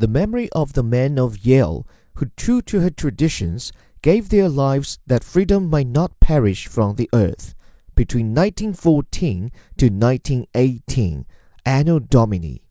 the memory of the men of Yale who, true to her traditions, gave their lives that freedom might not perish from the earth between 1914 to 1918, Anno Domini.